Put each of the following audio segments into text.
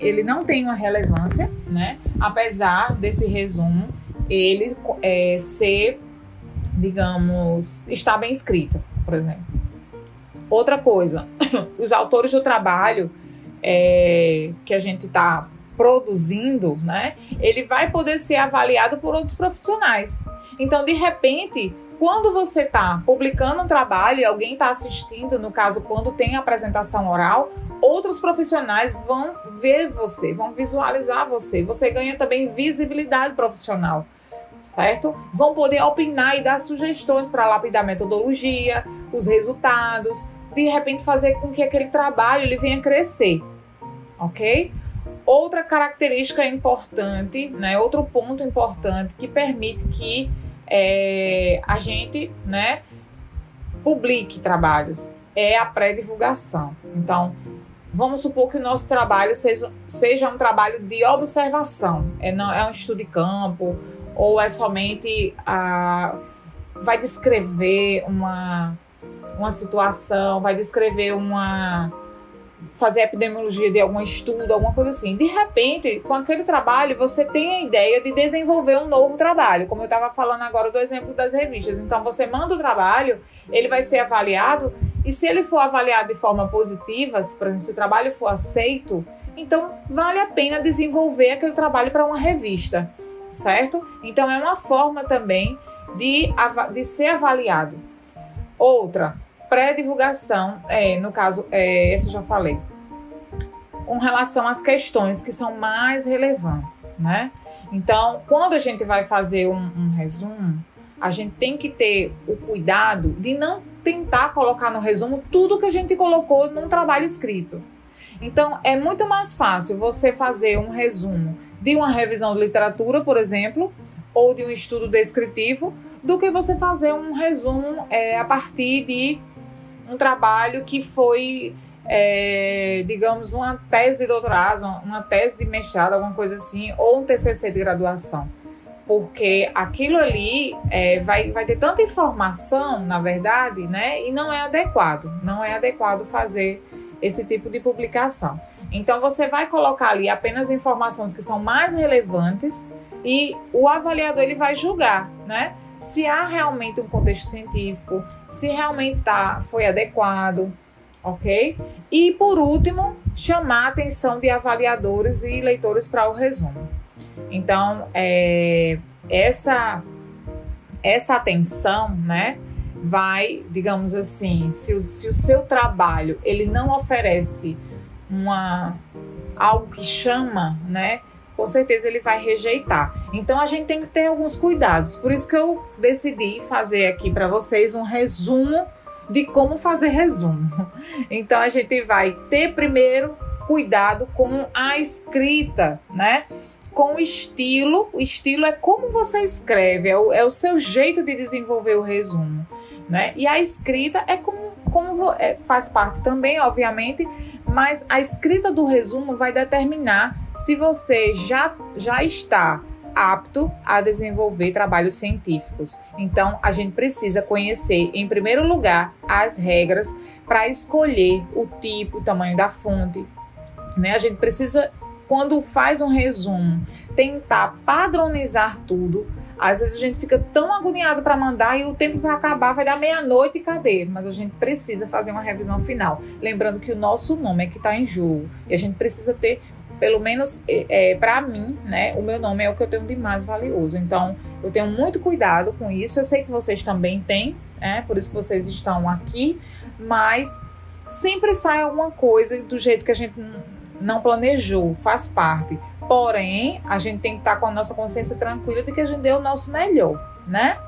ele não tem uma relevância, né? Apesar desse resumo ele é, ser, digamos, estar bem escrito, por exemplo. Outra coisa, os autores do trabalho é, que a gente está produzindo, né? Ele vai poder ser avaliado por outros profissionais. Então, de repente, quando você está publicando um trabalho e alguém está assistindo, no caso, quando tem apresentação oral, outros profissionais vão ver você, vão visualizar você. Você ganha também visibilidade profissional, certo? Vão poder opinar e dar sugestões para lapidar a metodologia, os resultados, de repente fazer com que aquele trabalho ele venha crescer, ok? Outra característica importante, né, outro ponto importante que permite que é, a gente né, publique trabalhos é a pré-divulgação. Então, vamos supor que o nosso trabalho seja, seja um trabalho de observação, é, não, é um estudo de campo, ou é somente a, vai descrever uma, uma situação, vai descrever uma fazer epidemiologia de algum estudo, alguma coisa assim. De repente, com aquele trabalho, você tem a ideia de desenvolver um novo trabalho, como eu estava falando agora do exemplo das revistas. Então, você manda o trabalho, ele vai ser avaliado, e se ele for avaliado de forma positiva, por exemplo, se o trabalho for aceito, então vale a pena desenvolver aquele trabalho para uma revista, certo? Então, é uma forma também de, de ser avaliado. Outra, pré-divulgação, é, no caso, é, essa eu já falei, com relação às questões que são mais relevantes, né? Então, quando a gente vai fazer um, um resumo, a gente tem que ter o cuidado de não tentar colocar no resumo tudo que a gente colocou num trabalho escrito. Então, é muito mais fácil você fazer um resumo de uma revisão de literatura, por exemplo, ou de um estudo descritivo, do que você fazer um resumo é, a partir de um trabalho que foi, é, digamos, uma tese de doutorado, uma tese de mestrado, alguma coisa assim, ou um TCC de graduação. Porque aquilo ali é, vai, vai ter tanta informação, na verdade, né? E não é adequado. Não é adequado fazer esse tipo de publicação. Então, você vai colocar ali apenas informações que são mais relevantes e o avaliador ele vai julgar, né? Se há realmente um contexto científico, se realmente tá, foi adequado, ok? E por último, chamar a atenção de avaliadores e leitores para o resumo. Então, é, essa essa atenção, né, vai, digamos assim, se o, se o seu trabalho ele não oferece uma algo que chama, né, com certeza ele vai rejeitar. Então a gente tem que ter alguns cuidados. Por isso que eu decidi fazer aqui para vocês um resumo de como fazer resumo. Então a gente vai ter primeiro cuidado com a escrita, né? Com o estilo. O estilo é como você escreve, é o, é o seu jeito de desenvolver o resumo, né? E a escrita é como, como é, faz parte também, obviamente, mas a escrita do resumo vai determinar se você já, já está apto a desenvolver trabalhos científicos. Então, a gente precisa conhecer, em primeiro lugar, as regras para escolher o tipo, o tamanho da fonte. Né? A gente precisa, quando faz um resumo, tentar padronizar tudo às vezes a gente fica tão agoniado para mandar e o tempo vai acabar, vai dar meia-noite e cadê? Mas a gente precisa fazer uma revisão final. Lembrando que o nosso nome é que está em jogo e a gente precisa ter, pelo menos é, é para mim, né? O meu nome é o que eu tenho de mais valioso. Então eu tenho muito cuidado com isso. Eu sei que vocês também têm, né? Por isso que vocês estão aqui, mas sempre sai alguma coisa do jeito que a gente não planejou, faz parte. Porém, a gente tem que estar com a nossa consciência tranquila de que a gente deu o nosso melhor, né?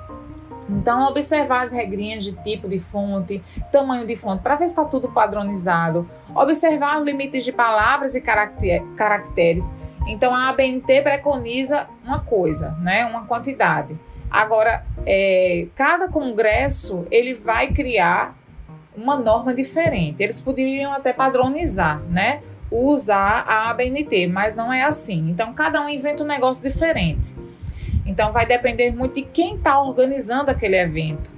Então, observar as regrinhas de tipo de fonte, tamanho de fonte, para ver se está tudo padronizado. Observar os limites de palavras e caracteres. Então, a ABNT preconiza uma coisa, né? uma quantidade. Agora, é, cada congresso ele vai criar uma norma diferente. Eles poderiam até padronizar, né? Usar a ABNT, mas não é assim. Então, cada um inventa um negócio diferente. Então, vai depender muito de quem está organizando aquele evento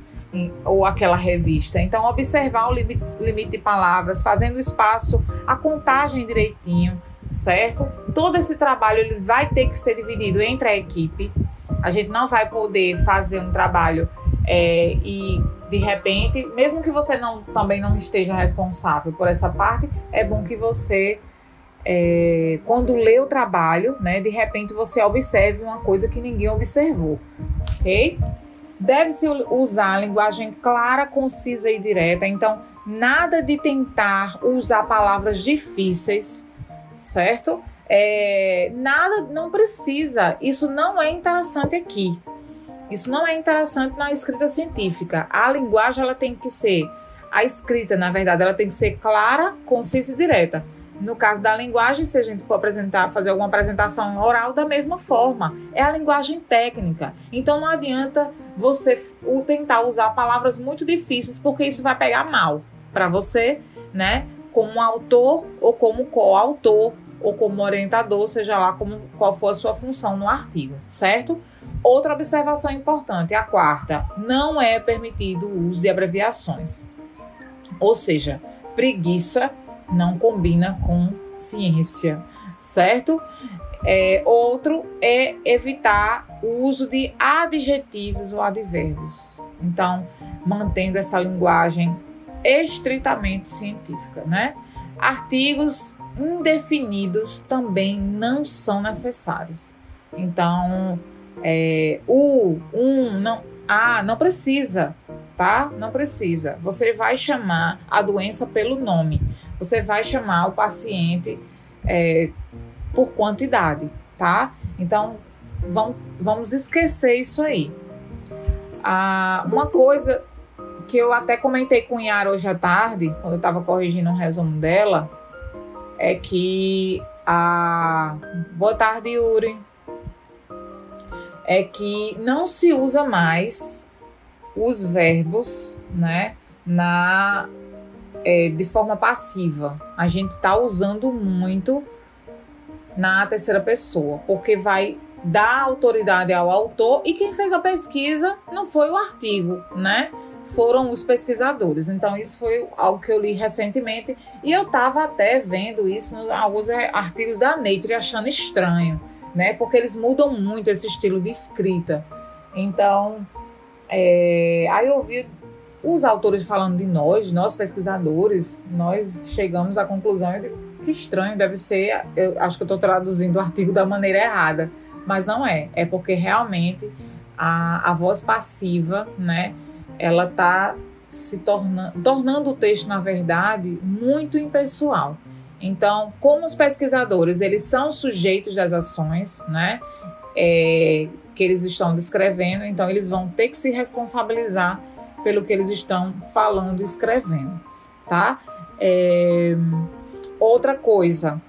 ou aquela revista. Então, observar o limite de palavras, fazendo espaço, a contagem direitinho, certo? Todo esse trabalho ele vai ter que ser dividido entre a equipe. A gente não vai poder fazer um trabalho é, e de repente, mesmo que você não, também não esteja responsável por essa parte, é bom que você, é, quando lê o trabalho, né, de repente você observe uma coisa que ninguém observou, ok? Deve-se usar a linguagem clara, concisa e direta. Então, nada de tentar usar palavras difíceis, certo? É, nada, não precisa. Isso não é interessante aqui. Isso não é interessante na escrita científica. A linguagem ela tem que ser a escrita, na verdade, ela tem que ser clara, concisa e direta. No caso da linguagem, se a gente for apresentar, fazer alguma apresentação oral, da mesma forma. É a linguagem técnica. Então não adianta você tentar usar palavras muito difíceis, porque isso vai pegar mal para você, né? Como autor ou como coautor ou como orientador, seja lá como, qual for a sua função no artigo, certo? Outra observação importante, a quarta, não é permitido o uso de abreviações. Ou seja, preguiça não combina com ciência, certo? É, outro é evitar o uso de adjetivos ou advérbios. Então, mantendo essa linguagem estritamente científica, né? Artigos indefinidos também não são necessários. Então, é, o, um, não, ah, não precisa, tá? Não precisa. Você vai chamar a doença pelo nome. Você vai chamar o paciente é, por quantidade, tá? Então, vamos, vamos esquecer isso aí. Ah, uma coisa que eu até comentei com Yara hoje à tarde, quando eu estava corrigindo um resumo dela, é que a. Boa tarde, Yuri é que não se usa mais os verbos, né, na é, de forma passiva. A gente está usando muito na terceira pessoa, porque vai dar autoridade ao autor e quem fez a pesquisa não foi o artigo, né? Foram os pesquisadores. Então, isso foi algo que eu li recentemente e eu estava até vendo isso em alguns artigos da Nature achando estranho né? Porque eles mudam muito esse estilo de escrita. Então, é, aí eu ouvi os autores falando de nós, nós pesquisadores, nós chegamos à conclusão de que estranho deve ser. Eu acho que eu estou traduzindo o artigo da maneira errada, mas não é. É porque realmente a, a voz passiva, né? Ela está se tornando, tornando o texto, na verdade, muito impessoal. Então, como os pesquisadores eles são sujeitos das ações, né, é, que eles estão descrevendo, então eles vão ter que se responsabilizar pelo que eles estão falando e escrevendo, tá? É, outra coisa,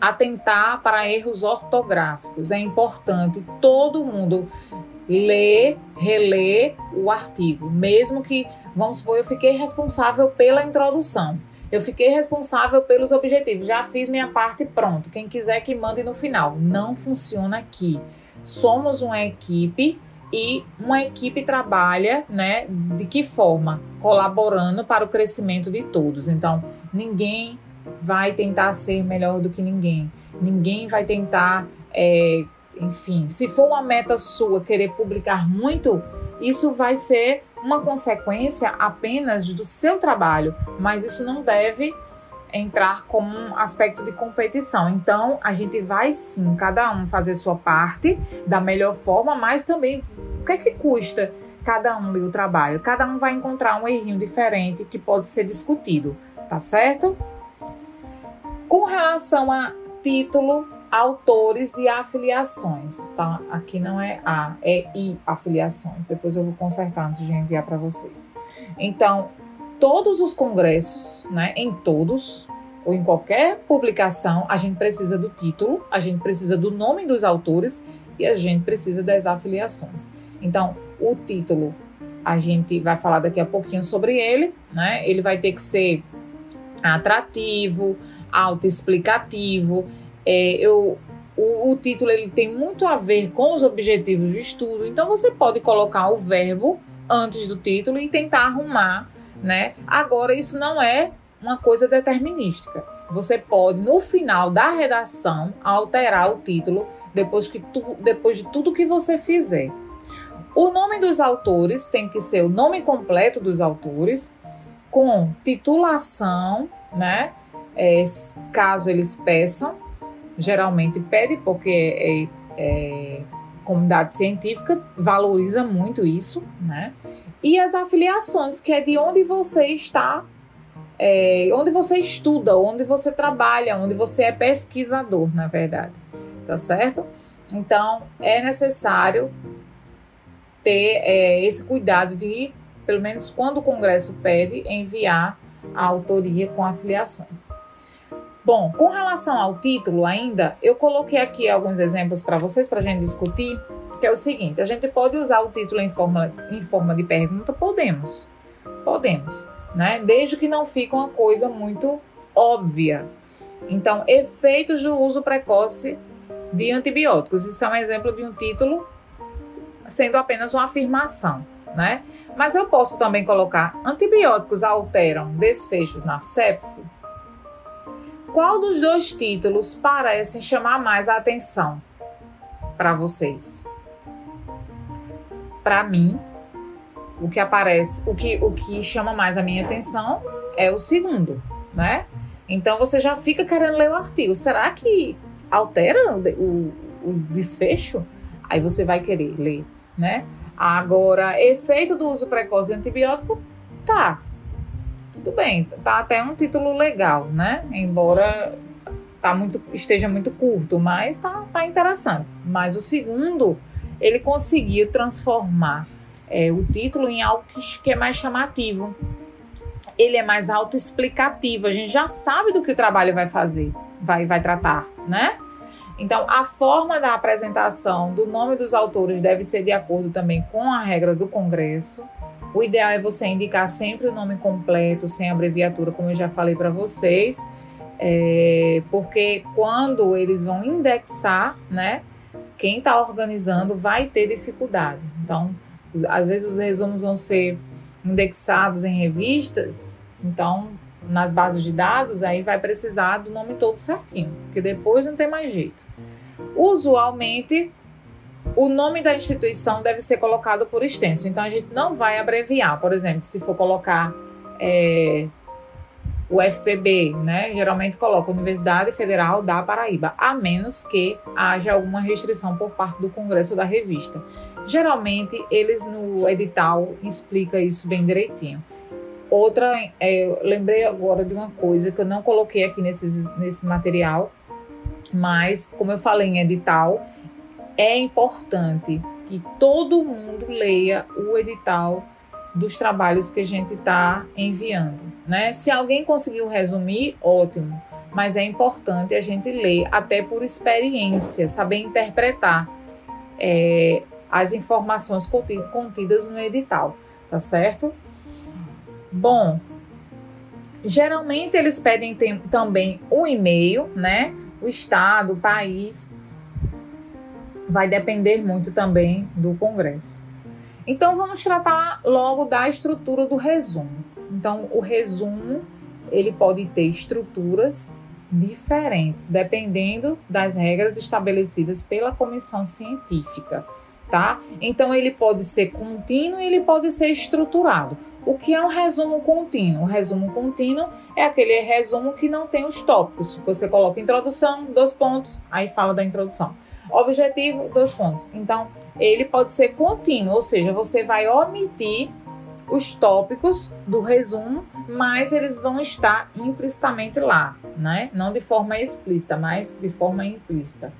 atentar para erros ortográficos. É importante todo mundo ler, reler o artigo, mesmo que, vamos supor, eu fiquei responsável pela introdução. Eu fiquei responsável pelos objetivos, já fiz minha parte pronto. Quem quiser que mande no final. Não funciona aqui. Somos uma equipe e uma equipe trabalha, né, de que forma? Colaborando para o crescimento de todos. Então, ninguém vai tentar ser melhor do que ninguém. Ninguém vai tentar, é, enfim, se for uma meta sua querer publicar muito, isso vai ser uma consequência apenas do seu trabalho, mas isso não deve entrar como um aspecto de competição. Então, a gente vai sim, cada um fazer sua parte da melhor forma, mas também o que é que custa cada um o trabalho? Cada um vai encontrar um errinho diferente que pode ser discutido, tá certo? Com relação a título, autores e afiliações, tá? Aqui não é A, é I afiliações. Depois eu vou consertar antes de enviar para vocês. Então, todos os congressos, né, em todos ou em qualquer publicação, a gente precisa do título, a gente precisa do nome dos autores e a gente precisa das afiliações. Então, o título a gente vai falar daqui a pouquinho sobre ele, né? Ele vai ter que ser atrativo, autoexplicativo, é, eu, o, o, título ele tem muito a ver com os objetivos de estudo, então você pode colocar o verbo antes do título e tentar arrumar, né? Agora, isso não é uma coisa determinística. você pode, no final da redação, alterar o título depois, que tu, depois de tudo que você fizer. O nome dos autores tem que ser o nome completo dos autores, com titulação, né? É, caso eles peçam, geralmente pede, porque é, é, comunidade científica valoriza muito isso, né? E as afiliações, que é de onde você está, é, onde você estuda, onde você trabalha, onde você é pesquisador, na verdade, tá certo? Então é necessário ter é, esse cuidado de, pelo menos quando o Congresso pede, enviar a autoria com afiliações. Bom, com relação ao título ainda, eu coloquei aqui alguns exemplos para vocês para a gente discutir, que é o seguinte: a gente pode usar o título em forma, em forma de pergunta? Podemos. Podemos, né? Desde que não fique uma coisa muito óbvia. Então, efeitos do uso precoce de antibióticos. Isso é um exemplo de um título sendo apenas uma afirmação, né? Mas eu posso também colocar antibióticos alteram desfechos na sepse? Qual dos dois títulos parece chamar mais a atenção para vocês? Para mim, o que aparece, o que, o que chama mais a minha atenção é o segundo, né? Então você já fica querendo ler o artigo. Será que altera o, o, o desfecho? Aí você vai querer ler, né? Agora, efeito do uso precoce de antibiótico, tá tudo bem, tá até um título legal, né? Embora tá muito, esteja muito curto, mas tá, tá interessante. Mas o segundo, ele conseguiu transformar é, o título em algo que, é mais chamativo. Ele é mais autoexplicativo, a gente já sabe do que o trabalho vai fazer, vai, vai tratar, né? Então, a forma da apresentação do nome dos autores deve ser de acordo também com a regra do Congresso. O ideal é você indicar sempre o nome completo, sem abreviatura, como eu já falei para vocês, é, porque quando eles vão indexar, né, quem está organizando vai ter dificuldade. Então, às vezes os resumos vão ser indexados em revistas, então nas bases de dados aí vai precisar do nome todo certinho, porque depois não tem mais jeito. Usualmente o nome da instituição deve ser colocado por extenso. Então a gente não vai abreviar. Por exemplo, se for colocar é, o FPB, né? Geralmente coloca Universidade Federal da Paraíba, a menos que haja alguma restrição por parte do Congresso da revista. Geralmente eles no edital explica isso bem direitinho. Outra, é, lembrei agora de uma coisa que eu não coloquei aqui nesse, nesse material, mas como eu falei em edital, é importante que todo mundo leia o edital dos trabalhos que a gente está enviando. Né? Se alguém conseguiu resumir, ótimo, mas é importante a gente ler, até por experiência, saber interpretar é, as informações contidas no edital, tá certo? Bom, geralmente eles pedem também o e-mail, né? O estado, o país vai depender muito também do Congresso. Então vamos tratar logo da estrutura do resumo. Então o resumo ele pode ter estruturas diferentes dependendo das regras estabelecidas pela comissão científica, tá? Então ele pode ser contínuo e ele pode ser estruturado. O que é um resumo contínuo? O resumo contínuo é aquele resumo que não tem os tópicos. Você coloca introdução, dois pontos, aí fala da introdução. Objetivo, dois pontos. Então, ele pode ser contínuo, ou seja, você vai omitir os tópicos do resumo, mas eles vão estar implicitamente lá, né? Não de forma explícita, mas de forma implícita,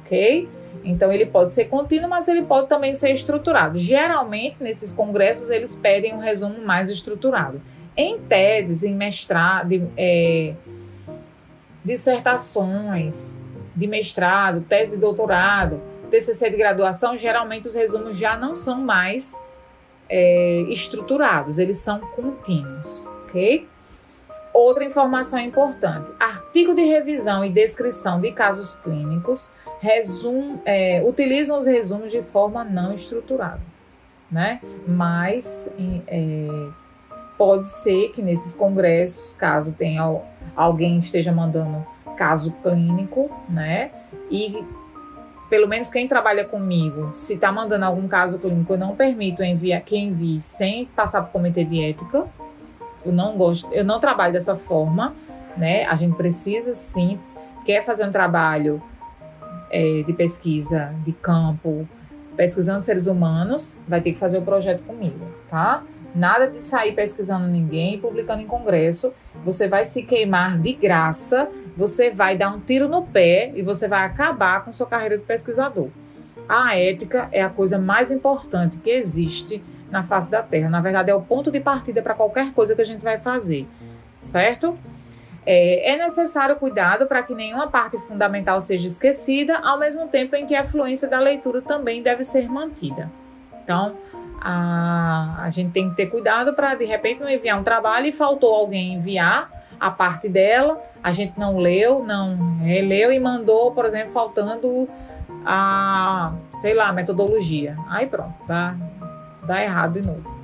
ok? Então ele pode ser contínuo, mas ele pode também ser estruturado. Geralmente nesses congressos eles pedem um resumo mais estruturado. Em teses, em mestrado, é, dissertações, de mestrado, tese de doutorado, TCC de graduação, geralmente os resumos já não são mais é, estruturados, eles são contínuos, ok? Outra informação importante: artigo de revisão e descrição de casos clínicos resum, é, utilizam os resumos de forma não estruturada, né? Mas é, pode ser que nesses congressos, caso tenha alguém esteja mandando caso clínico, né? E pelo menos quem trabalha comigo, se está mandando algum caso clínico, eu não permito enviar que envie sem passar por comitê de ética. Eu não gosto, eu não trabalho dessa forma, né? A gente precisa sim, quer fazer um trabalho é, de pesquisa de campo, pesquisando seres humanos, vai ter que fazer o projeto comigo, tá? Nada de sair pesquisando ninguém e publicando em congresso. Você vai se queimar de graça, você vai dar um tiro no pé e você vai acabar com sua carreira de pesquisador. A ética é a coisa mais importante que existe na face da Terra. Na verdade, é o ponto de partida para qualquer coisa que a gente vai fazer, certo? É, é necessário cuidado para que nenhuma parte fundamental seja esquecida, ao mesmo tempo em que a fluência da leitura também deve ser mantida. Então, a, a gente tem que ter cuidado para de repente não enviar um trabalho e faltou alguém enviar a parte dela, a gente não leu, não releu e mandou, por exemplo, faltando a, sei lá, a metodologia. Aí pronto, dá, dá errado de novo.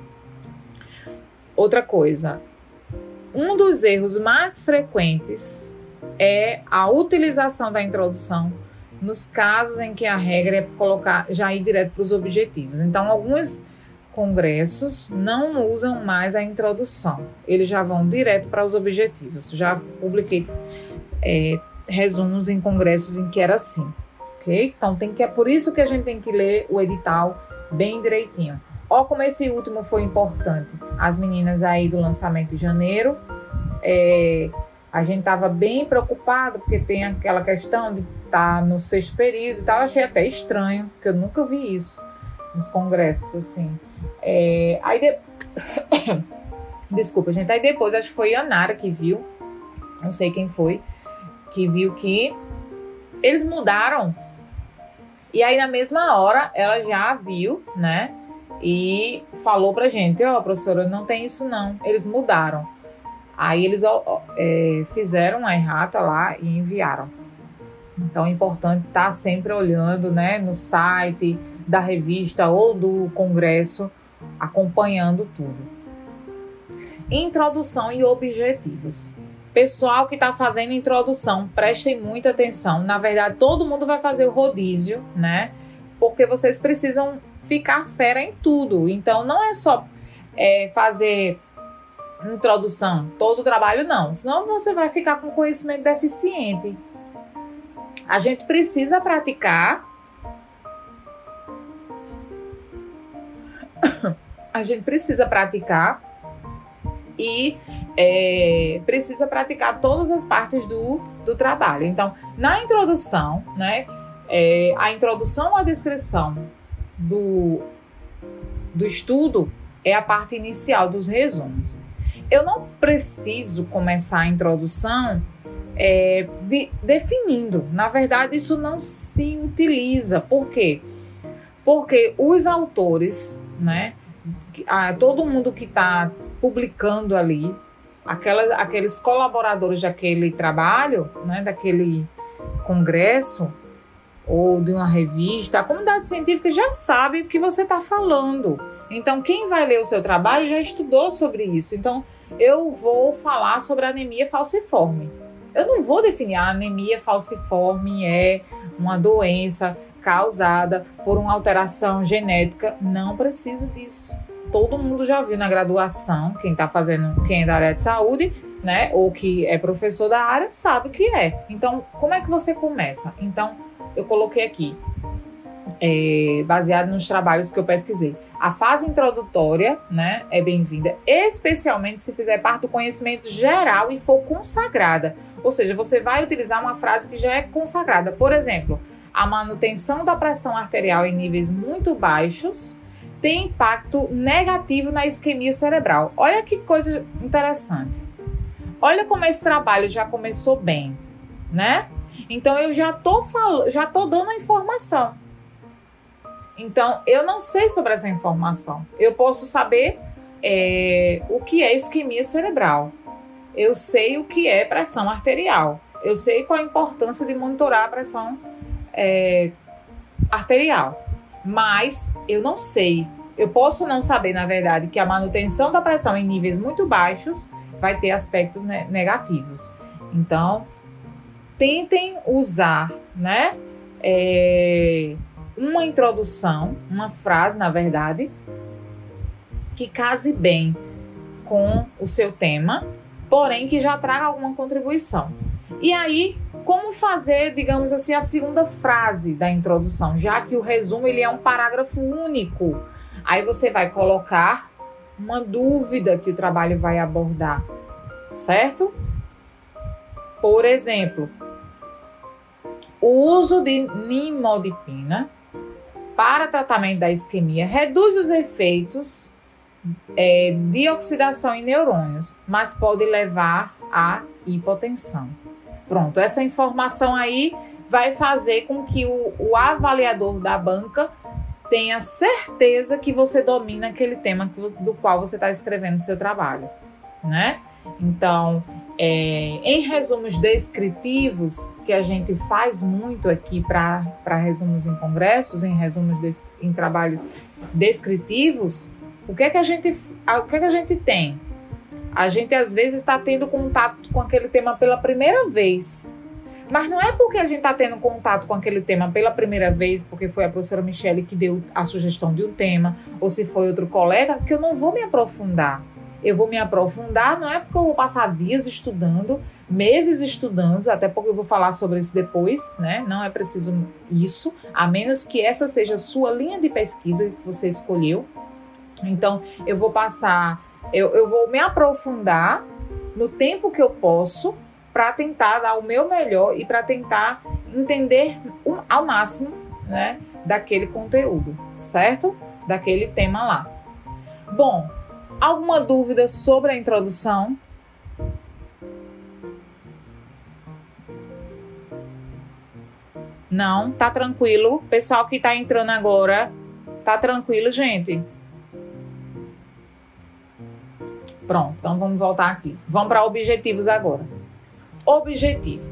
Outra coisa, um dos erros mais frequentes é a utilização da introdução nos casos em que a regra é colocar já ir direto para os objetivos. Então, alguns congressos não usam mais a introdução, eles já vão direto para os objetivos. Já publiquei é, resumos em congressos em que era assim, ok? Então tem que é por isso que a gente tem que ler o edital bem direitinho. Ó, como esse último foi importante. As meninas aí do lançamento de janeiro, é, a gente estava bem preocupado porque tem aquela questão de estar tá no sexto período e tal. Eu achei até estranho, porque eu nunca vi isso nos congressos assim. É, aí de... Desculpa, gente. Aí depois acho que foi a Nara que viu, não sei quem foi, que viu que eles mudaram. E aí na mesma hora ela já viu, né? E falou pra gente: Ó, oh, professora, não tem isso não. Eles mudaram. Aí eles ó, é, fizeram a errata lá e enviaram. Então é importante estar sempre olhando né, no site da revista ou do congresso acompanhando tudo. Introdução e objetivos. Pessoal que está fazendo introdução, prestem muita atenção. Na verdade, todo mundo vai fazer o rodízio, né? Porque vocês precisam ficar fera em tudo. Então, não é só é, fazer introdução, todo o trabalho, não. Senão você vai ficar com conhecimento deficiente. A gente precisa praticar a gente precisa praticar e é, precisa praticar todas as partes do, do trabalho. Então, na introdução, né, é, a introdução à descrição do, do estudo é a parte inicial dos resumos. Eu não preciso começar a introdução é, de, definindo. Na verdade, isso não se utiliza. Por quê? Porque os autores né? A, todo mundo que está publicando ali, aquela, aqueles colaboradores daquele trabalho, né? Daquele congresso ou de uma revista, a comunidade científica já sabe o que você está falando. Então, quem vai ler o seu trabalho já estudou sobre isso. Então, eu vou falar sobre anemia falciforme. Eu não vou definir a anemia falciforme é uma doença causada por uma alteração genética. Não precisa disso. Todo mundo já viu na graduação, quem está fazendo, quem é da área de saúde, né, ou que é professor da área, sabe o que é. Então, como é que você começa? Então, eu coloquei aqui, é, baseado nos trabalhos que eu pesquisei. A fase introdutória, né, é bem-vinda, especialmente se fizer parte do conhecimento geral e for consagrada. Ou seja, você vai utilizar uma frase que já é consagrada. Por exemplo, a manutenção da pressão arterial em níveis muito baixos tem impacto negativo na isquemia cerebral. Olha que coisa interessante. Olha como esse trabalho já começou bem, né? Então eu já tô falando, já tô dando a informação. Então eu não sei sobre essa informação. Eu posso saber é, o que é isquemia cerebral. Eu sei o que é pressão arterial. Eu sei qual a importância de monitorar a pressão é, arterial. Mas eu não sei. Eu posso não saber, na verdade, que a manutenção da pressão em níveis muito baixos vai ter aspectos negativos. Então, tentem usar, né? É, uma introdução, uma frase, na verdade, que case bem com o seu tema, porém que já traga alguma contribuição. E aí, como fazer, digamos assim, a segunda frase da introdução, já que o resumo ele é um parágrafo único. Aí você vai colocar uma dúvida que o trabalho vai abordar, certo? Por exemplo, o uso de nimodipina para tratamento da isquemia reduz os efeitos é, de oxidação em neurônios, mas pode levar à hipotensão. Pronto, essa informação aí vai fazer com que o, o avaliador da banca tenha certeza que você domina aquele tema do qual você está escrevendo seu trabalho, né? Então, é, em resumos descritivos, que a gente faz muito aqui para resumos em congressos, em resumos em trabalhos descritivos, o que é que a gente, o que é que a gente tem? A gente às vezes está tendo contato com aquele tema pela primeira vez. Mas não é porque a gente está tendo contato com aquele tema pela primeira vez, porque foi a professora Michele que deu a sugestão de um tema, ou se foi outro colega, que eu não vou me aprofundar. Eu vou me aprofundar, não é porque eu vou passar dias estudando, meses estudando, até porque eu vou falar sobre isso depois, né? Não é preciso isso, a menos que essa seja a sua linha de pesquisa que você escolheu. Então, eu vou passar eu, eu vou me aprofundar no tempo que eu posso para tentar dar o meu melhor e para tentar entender ao máximo, né, daquele conteúdo, certo? Daquele tema lá. Bom, alguma dúvida sobre a introdução? Não, tá tranquilo. Pessoal que tá entrando agora, tá tranquilo, gente? Pronto, então vamos voltar aqui. Vamos para objetivos agora. Objetivo.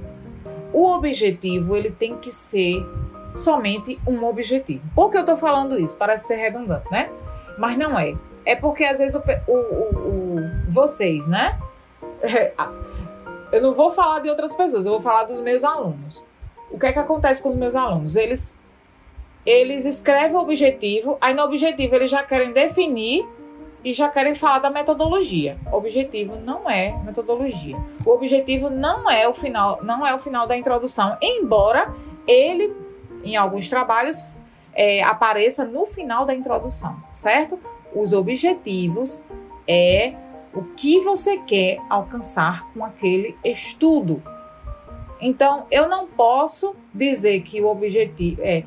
O objetivo ele tem que ser somente um objetivo. Por que eu estou falando isso? Parece ser redundante, né? Mas não é. É porque às vezes o, o, o, vocês, né? Eu não vou falar de outras pessoas, eu vou falar dos meus alunos. O que é que acontece com os meus alunos? Eles eles escrevem o objetivo, aí no objetivo eles já querem definir e já querem falar da metodologia. O objetivo não é metodologia. O objetivo não é o final, não é o final da introdução, embora ele, em alguns trabalhos, é, apareça no final da introdução, certo? Os objetivos é o que você quer alcançar com aquele estudo. Então, eu não posso dizer que o objetivo é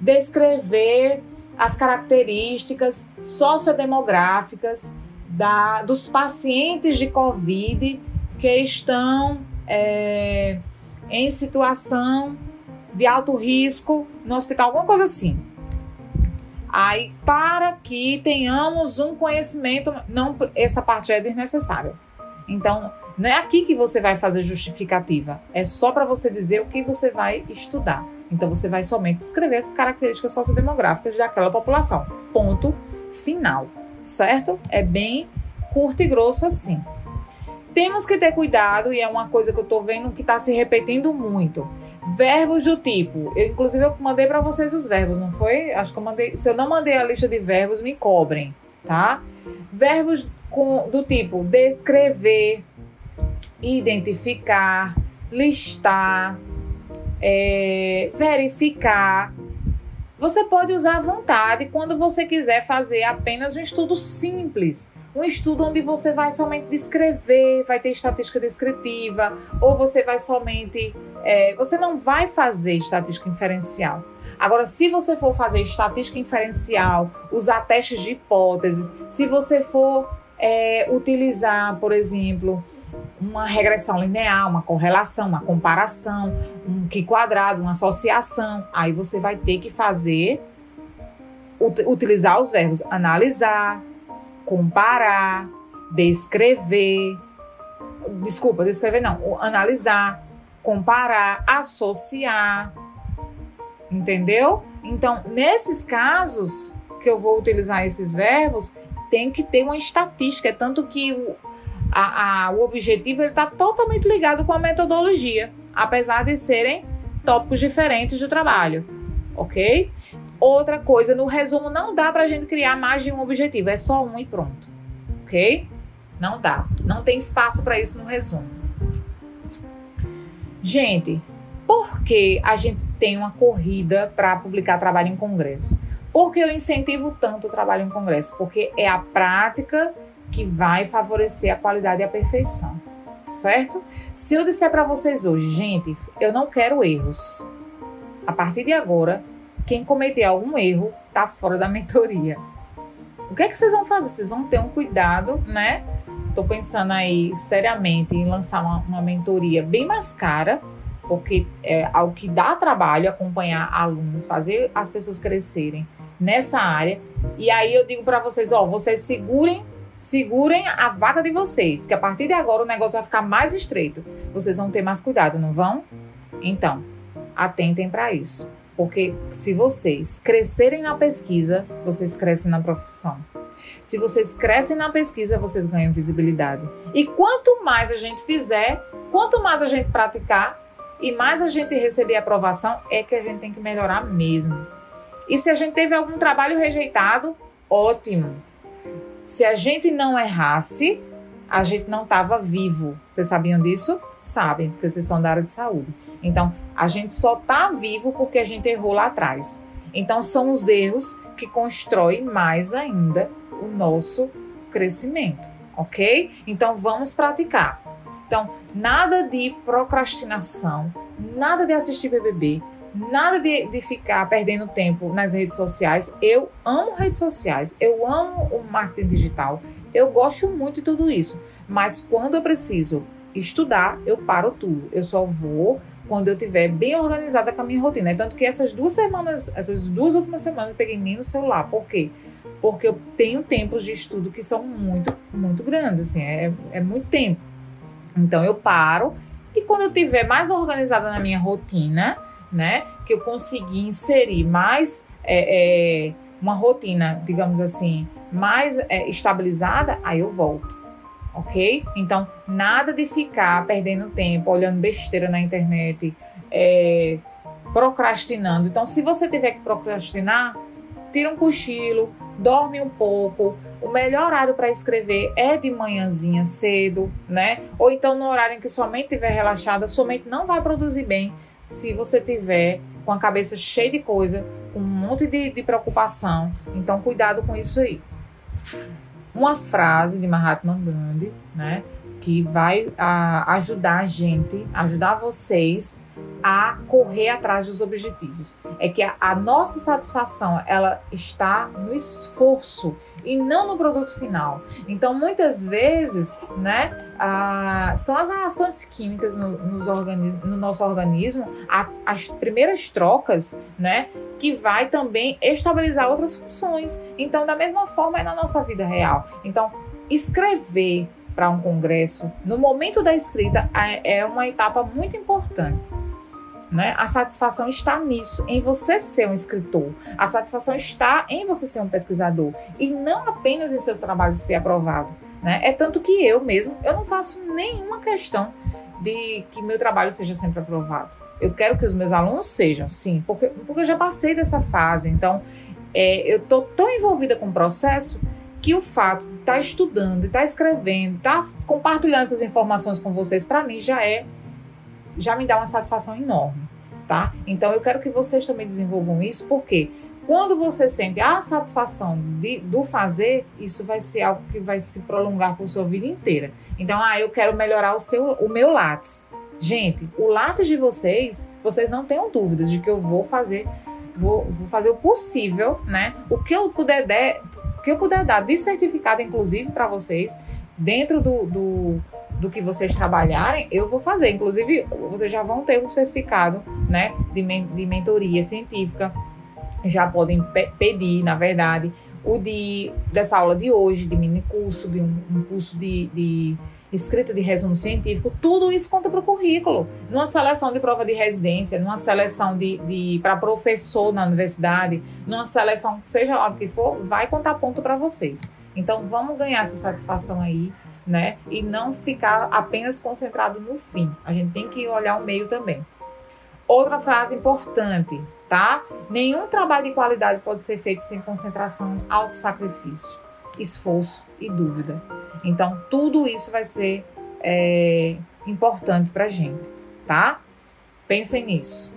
descrever as características sociodemográficas da, dos pacientes de Covid que estão é, em situação de alto risco no hospital, alguma coisa assim. Aí, para que tenhamos um conhecimento, não essa parte é desnecessária. Então, não é aqui que você vai fazer justificativa, é só para você dizer o que você vai estudar. Então você vai somente descrever as características sociodemográficas daquela população. Ponto final, certo? É bem curto e grosso assim. Temos que ter cuidado, e é uma coisa que eu estou vendo que está se repetindo muito. Verbos do tipo, eu, inclusive eu mandei para vocês os verbos, não foi? Acho que eu mandei. Se eu não mandei a lista de verbos, me cobrem, tá? Verbos com, do tipo descrever, identificar, listar, é, verificar. Você pode usar à vontade quando você quiser fazer apenas um estudo simples. Um estudo onde você vai somente descrever, vai ter estatística descritiva, ou você vai somente. É, você não vai fazer estatística inferencial. Agora, se você for fazer estatística inferencial, usar testes de hipóteses, se você for é, utilizar, por exemplo, uma regressão linear, uma correlação, uma comparação, um que quadrado, uma associação. Aí você vai ter que fazer, utilizar os verbos analisar, comparar, descrever. Desculpa, descrever não, analisar, comparar, associar. Entendeu? Então, nesses casos que eu vou utilizar esses verbos, tem que ter uma estatística. É tanto que a, a, o objetivo está totalmente ligado com a metodologia, apesar de serem tópicos diferentes do trabalho, ok? Outra coisa, no resumo, não dá para a gente criar mais de um objetivo, é só um e pronto, ok? Não dá, não tem espaço para isso no resumo. Gente, por que a gente tem uma corrida para publicar trabalho em congresso? Por que eu incentivo tanto o trabalho em congresso? Porque é a prática que vai favorecer a qualidade e a perfeição, certo? Se eu disser para vocês hoje, gente, eu não quero erros. A partir de agora, quem cometer algum erro tá fora da mentoria. O que é que vocês vão fazer? Vocês vão ter um cuidado, né? Tô pensando aí seriamente em lançar uma, uma mentoria bem mais cara, porque é algo que dá trabalho acompanhar alunos, fazer as pessoas crescerem nessa área. E aí eu digo para vocês, ó, vocês segurem segurem a vaga de vocês, que a partir de agora o negócio vai ficar mais estreito. Vocês vão ter mais cuidado, não vão? Então, atentem para isso. Porque se vocês crescerem na pesquisa, vocês crescem na profissão. Se vocês crescem na pesquisa, vocês ganham visibilidade. E quanto mais a gente fizer, quanto mais a gente praticar e mais a gente receber aprovação, é que a gente tem que melhorar mesmo. E se a gente teve algum trabalho rejeitado, ótimo se a gente não errasse, a gente não estava vivo. Vocês sabiam disso? Sabem, porque vocês são da área de saúde. Então, a gente só está vivo porque a gente errou lá atrás. Então, são os erros que constroem mais ainda o nosso crescimento, ok? Então, vamos praticar. Então, nada de procrastinação, nada de assistir BBB, Nada de, de ficar perdendo tempo nas redes sociais. Eu amo redes sociais, eu amo o marketing digital, eu gosto muito de tudo isso. Mas quando eu preciso estudar, eu paro tudo. Eu só vou quando eu tiver bem organizada com a minha rotina. É tanto que essas duas semanas, essas duas últimas semanas, eu peguei nem no celular. Por quê? Porque eu tenho tempos de estudo que são muito, muito grandes, assim, é, é muito tempo. Então eu paro e quando eu tiver mais organizada na minha rotina, né? Que eu consegui inserir mais é, é, uma rotina, digamos assim, mais é, estabilizada, aí eu volto. Ok? Então, nada de ficar perdendo tempo, olhando besteira na internet, é, procrastinando. Então, se você tiver que procrastinar, tira um cochilo, dorme um pouco. O melhor horário para escrever é de manhãzinha cedo, né? Ou então no horário em que sua mente estiver relaxada, sua mente não vai produzir bem se você tiver com a cabeça cheia de coisa, com um monte de, de preocupação. Então, cuidado com isso aí. Uma frase de Mahatma Gandhi, né? Que vai a, ajudar a gente, ajudar vocês a correr atrás dos objetivos. É que a, a nossa satisfação, ela está no esforço e não no produto final. Então, muitas vezes, né, são as reações químicas no, no nosso organismo, a, as primeiras trocas, né, que vai também estabilizar outras funções. Então, da mesma forma é na nossa vida real. Então, escrever para um congresso, no momento da escrita, é, uma etapa muito importante. Né? A satisfação está nisso, em você ser um escritor. A satisfação está em você ser um pesquisador e não apenas em seus trabalhos ser aprovado. Né? É tanto que eu mesmo, eu não faço nenhuma questão de que meu trabalho seja sempre aprovado. Eu quero que os meus alunos sejam, sim, porque, porque eu já passei dessa fase. Então, é, eu estou tão envolvida com o processo que o fato de estar tá estudando, de estar tá escrevendo, estar tá compartilhando essas informações com vocês, para mim já é já me dá uma satisfação enorme, tá? Então eu quero que vocês também desenvolvam isso, porque quando você sente a satisfação de, do fazer, isso vai ser algo que vai se prolongar por sua vida inteira. Então, ah, eu quero melhorar o, seu, o meu látis. Gente, o látis de vocês, vocês não tenham dúvidas de que eu vou fazer, vou, vou fazer o possível, né? O que eu puder, der, que eu puder dar de certificado, inclusive, para vocês, dentro do, do do que vocês trabalharem, eu vou fazer. Inclusive, vocês já vão ter um certificado né, de, men de mentoria científica. Já podem pe pedir, na verdade, o de dessa aula de hoje, de mini curso, de um, um curso de, de escrita de resumo científico, tudo isso conta para o currículo. Numa seleção de prova de residência, numa seleção de, de para professor na universidade, numa seleção, seja lá do que for, vai contar ponto para vocês. Então vamos ganhar essa satisfação aí né? E não ficar apenas concentrado no fim. A gente tem que olhar o meio também. Outra frase importante, tá? Nenhum trabalho de qualidade pode ser feito sem concentração, auto-sacrifício, esforço e dúvida. Então, tudo isso vai ser é, importante para gente, tá? Pensem nisso.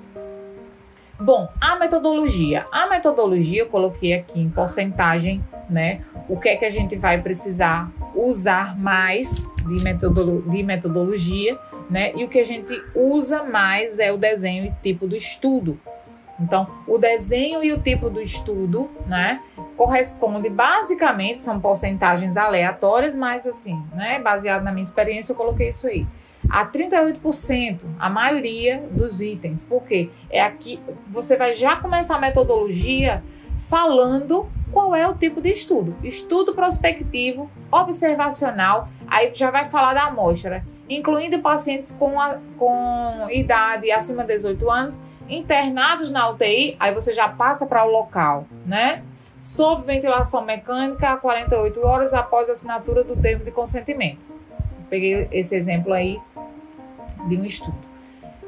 Bom, a metodologia. A metodologia eu coloquei aqui em porcentagem, né? O que é que a gente vai precisar usar mais de, metodolo de metodologia, né? E o que a gente usa mais é o desenho e tipo do estudo. Então, o desenho e o tipo do estudo, né, corresponde basicamente, são porcentagens aleatórias, mas assim, né, baseado na minha experiência, eu coloquei isso aí. A 38%, a maioria dos itens. Porque é aqui, você vai já começar a metodologia falando qual é o tipo de estudo. Estudo prospectivo, observacional, aí já vai falar da amostra, incluindo pacientes com, a, com idade acima de 18 anos internados na UTI, aí você já passa para o local, né? Sob ventilação mecânica a 48 horas após a assinatura do termo de consentimento. Peguei esse exemplo aí de um estudo.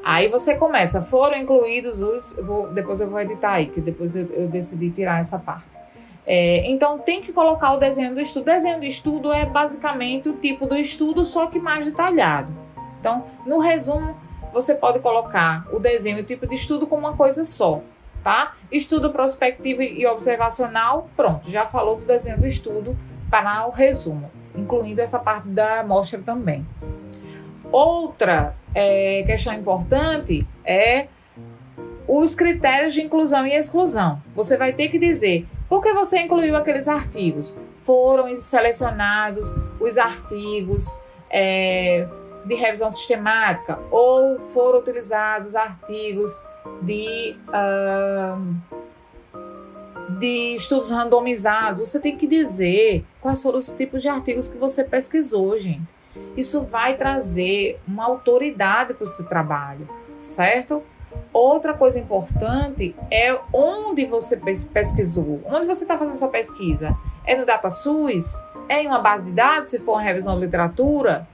Aí você começa, foram incluídos os. Vou, depois eu vou editar aí, que depois eu, eu decidi tirar essa parte. É, então tem que colocar o desenho do estudo. Desenho do estudo é basicamente o tipo do estudo, só que mais detalhado. Então, no resumo, você pode colocar o desenho e o tipo de estudo como uma coisa só, tá? Estudo prospectivo e observacional, pronto, já falou do desenho do estudo para o resumo, incluindo essa parte da amostra também. Outra é, questão importante é os critérios de inclusão e exclusão. Você vai ter que dizer por que você incluiu aqueles artigos. Foram selecionados os artigos é, de revisão sistemática ou foram utilizados artigos de, uh, de estudos randomizados. Você tem que dizer quais foram os tipos de artigos que você pesquisou, gente. Isso vai trazer uma autoridade para o seu trabalho, certo? Outra coisa importante é onde você pesquisou, onde você está fazendo sua pesquisa. É no DataSUS? É em uma base de dados, se for uma revisão de literatura?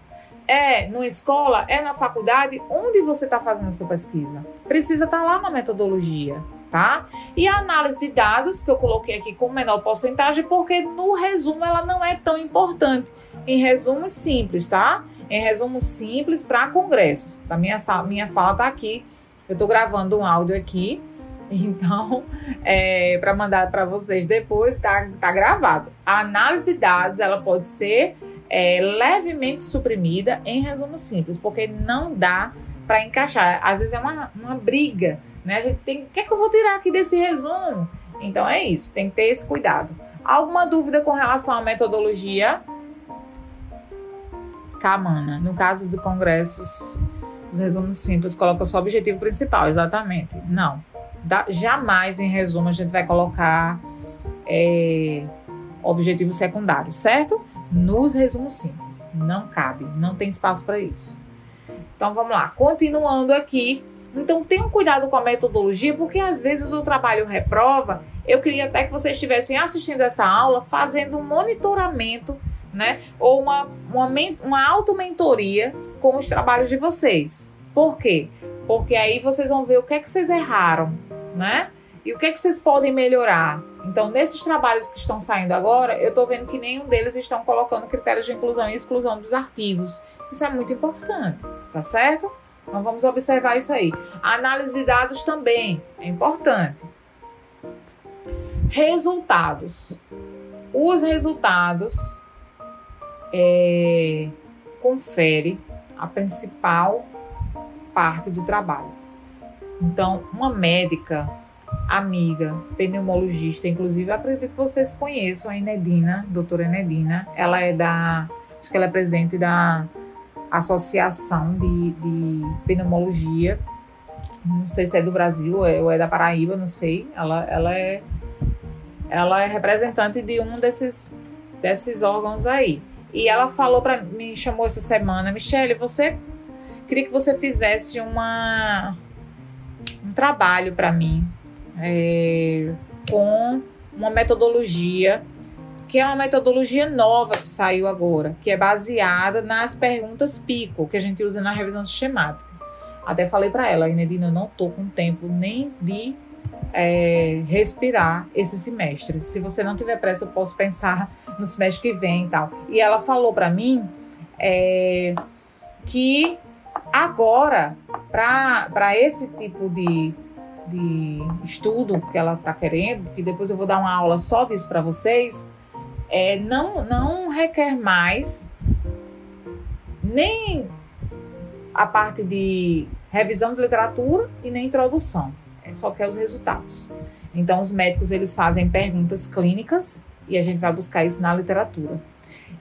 É numa escola? É na faculdade? Onde você está fazendo a sua pesquisa? Precisa estar tá lá na metodologia, tá? E a análise de dados, que eu coloquei aqui com menor porcentagem, porque no resumo ela não é tão importante. Em resumo simples, tá? Em resumo simples para congressos. Minha, minha fala está aqui. Eu estou gravando um áudio aqui. Então, é, para mandar para vocês depois, tá, tá gravado. A análise de dados, ela pode ser é, levemente suprimida em resumo simples, porque não dá para encaixar. Às vezes é uma, uma briga, né? A gente tem, o que é que eu vou tirar aqui desse resumo? Então é isso, tem que ter esse cuidado. Alguma dúvida com relação à metodologia? Camana, no caso de congressos, os resumos simples colocam só o objetivo principal, exatamente. Não, jamais em resumo a gente vai colocar é, objetivo secundário, certo? Nos resumos simples. Não cabe, não tem espaço para isso. Então vamos lá, continuando aqui. Então tenham cuidado com a metodologia, porque às vezes o trabalho reprova. Eu queria até que vocês estivessem assistindo essa aula, fazendo um monitoramento, né? Ou uma, uma, uma auto-mentoria com os trabalhos de vocês. Por quê? Porque aí vocês vão ver o que é que vocês erraram, né? E o que é que vocês podem melhorar? Então, nesses trabalhos que estão saindo agora, eu estou vendo que nenhum deles estão colocando critérios de inclusão e exclusão dos artigos. Isso é muito importante, tá certo? Então, vamos observar isso aí. A análise de dados também é importante. Resultados. Os resultados é, confere a principal parte do trabalho. Então, uma médica amiga, pneumologista, inclusive acredito que vocês conheçam a Enedina, doutora Enedina. Ela é da, acho que ela é presidente da Associação de, de Pneumologia, não sei se é do Brasil é, ou é da Paraíba, não sei. Ela, ela é ela é representante de um desses desses órgãos aí. E ela falou para me chamou essa semana, Michelle, você queria que você fizesse uma um trabalho para mim é, com uma metodologia que é uma metodologia nova que saiu agora, que é baseada nas perguntas PICO, que a gente usa na revisão sistemática. Até falei para ela, Inedina, eu não tô com tempo nem de é, respirar esse semestre. Se você não tiver pressa, eu posso pensar no semestre que vem e tal. E ela falou para mim é, que agora, para esse tipo de, de estudo que ela está querendo, que depois eu vou dar uma aula só disso para vocês, é, não, não requer mais nem a parte de revisão de literatura e nem introdução. É só quer os resultados. Então, os médicos eles fazem perguntas clínicas e a gente vai buscar isso na literatura.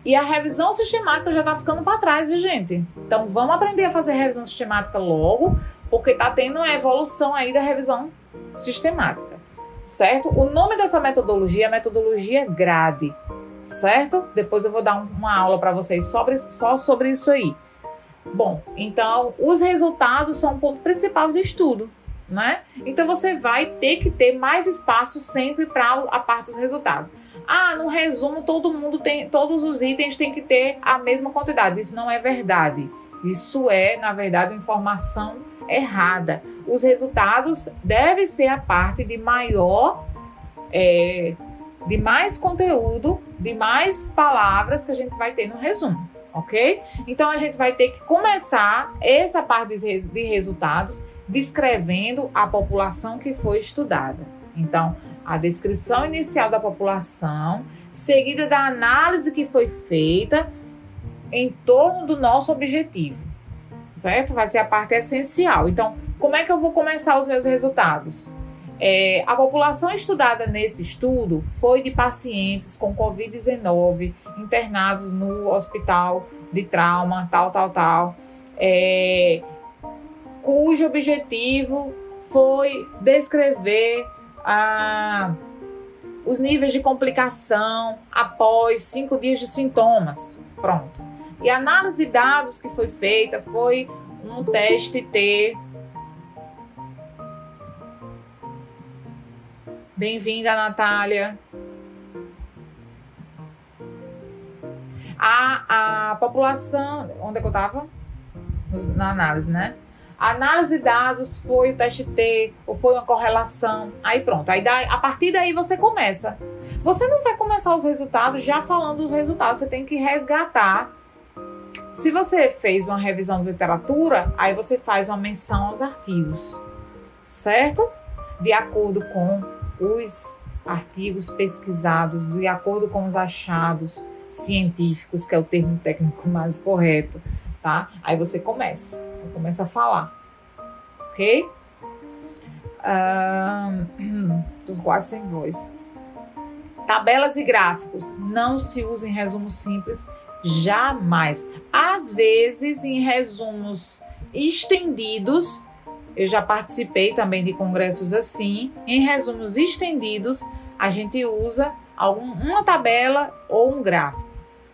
E a revisão sistemática já está ficando para trás, viu, gente? Então, vamos aprender a fazer revisão sistemática logo, porque está tendo uma evolução aí da revisão sistemática, certo? O nome dessa metodologia é metodologia GRADE, certo? Depois eu vou dar uma aula para vocês sobre, só sobre isso aí. Bom, então os resultados são o ponto principal de estudo, né? Então você vai ter que ter mais espaço sempre para a parte dos resultados. Ah, no resumo todo mundo tem, todos os itens têm que ter a mesma quantidade. Isso não é verdade. Isso é, na verdade, informação errada. Os resultados devem ser a parte de maior, é, de mais conteúdo, de mais palavras que a gente vai ter no resumo ok? Então a gente vai ter que começar essa parte de resultados descrevendo a população que foi estudada. Então, a descrição inicial da população, seguida da análise que foi feita em torno do nosso objetivo, certo? Vai ser a parte essencial. Então, como é que eu vou começar os meus resultados? É, a população estudada nesse estudo foi de pacientes com Covid-19 internados no hospital de trauma, tal, tal, tal, é, cujo objetivo foi descrever a, os níveis de complicação após cinco dias de sintomas. Pronto. E a análise de dados que foi feita foi um teste T Bem-vinda, Natália. A, a população. Onde é que eu estava? Na análise, né? A análise de dados foi o teste T ou foi uma correlação. Aí pronto. Aí daí, a partir daí você começa. Você não vai começar os resultados já falando os resultados. Você tem que resgatar. Se você fez uma revisão de literatura, aí você faz uma menção aos artigos, certo? De acordo com os artigos pesquisados de acordo com os achados científicos, que é o termo técnico mais correto, tá? Aí você começa, começa a falar, ok? Um, tô quase sem voz. Tabelas e gráficos não se usam em resumos simples jamais. Às vezes, em resumos estendidos, eu já participei também de congressos assim. Em resumos estendidos, a gente usa algum, uma tabela ou um gráfico,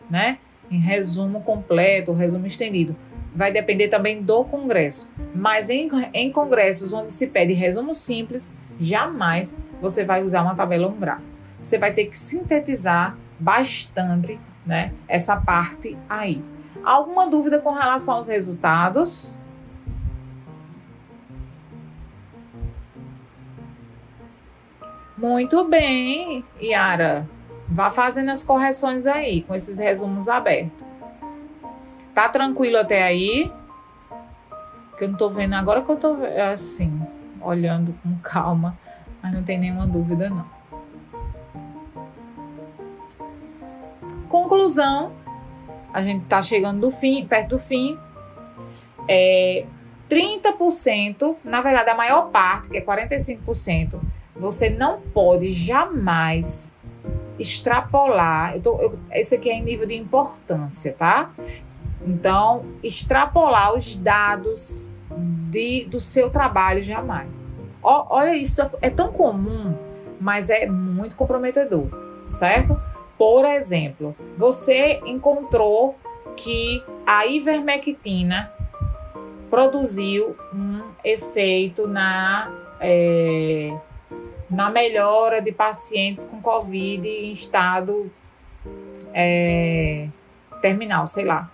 né? Em resumo completo, resumo estendido. Vai depender também do congresso. Mas em, em congressos onde se pede resumo simples, jamais você vai usar uma tabela ou um gráfico. Você vai ter que sintetizar bastante né, essa parte aí. Alguma dúvida com relação aos resultados? Muito bem, Yara. Vá fazendo as correções aí, com esses resumos abertos. Tá tranquilo até aí? Que eu não tô vendo agora que eu tô assim, olhando com calma, mas não tem nenhuma dúvida não. Conclusão, a gente tá chegando do fim, perto do fim. É 30%, na verdade a maior parte, que é 45%, você não pode jamais extrapolar. Eu tô, eu, esse aqui é em nível de importância, tá? Então, extrapolar os dados de, do seu trabalho jamais. Ó, olha, isso é tão comum, mas é muito comprometedor, certo? Por exemplo, você encontrou que a ivermectina produziu um efeito na é, na melhora de pacientes com Covid em estado é, terminal, sei lá.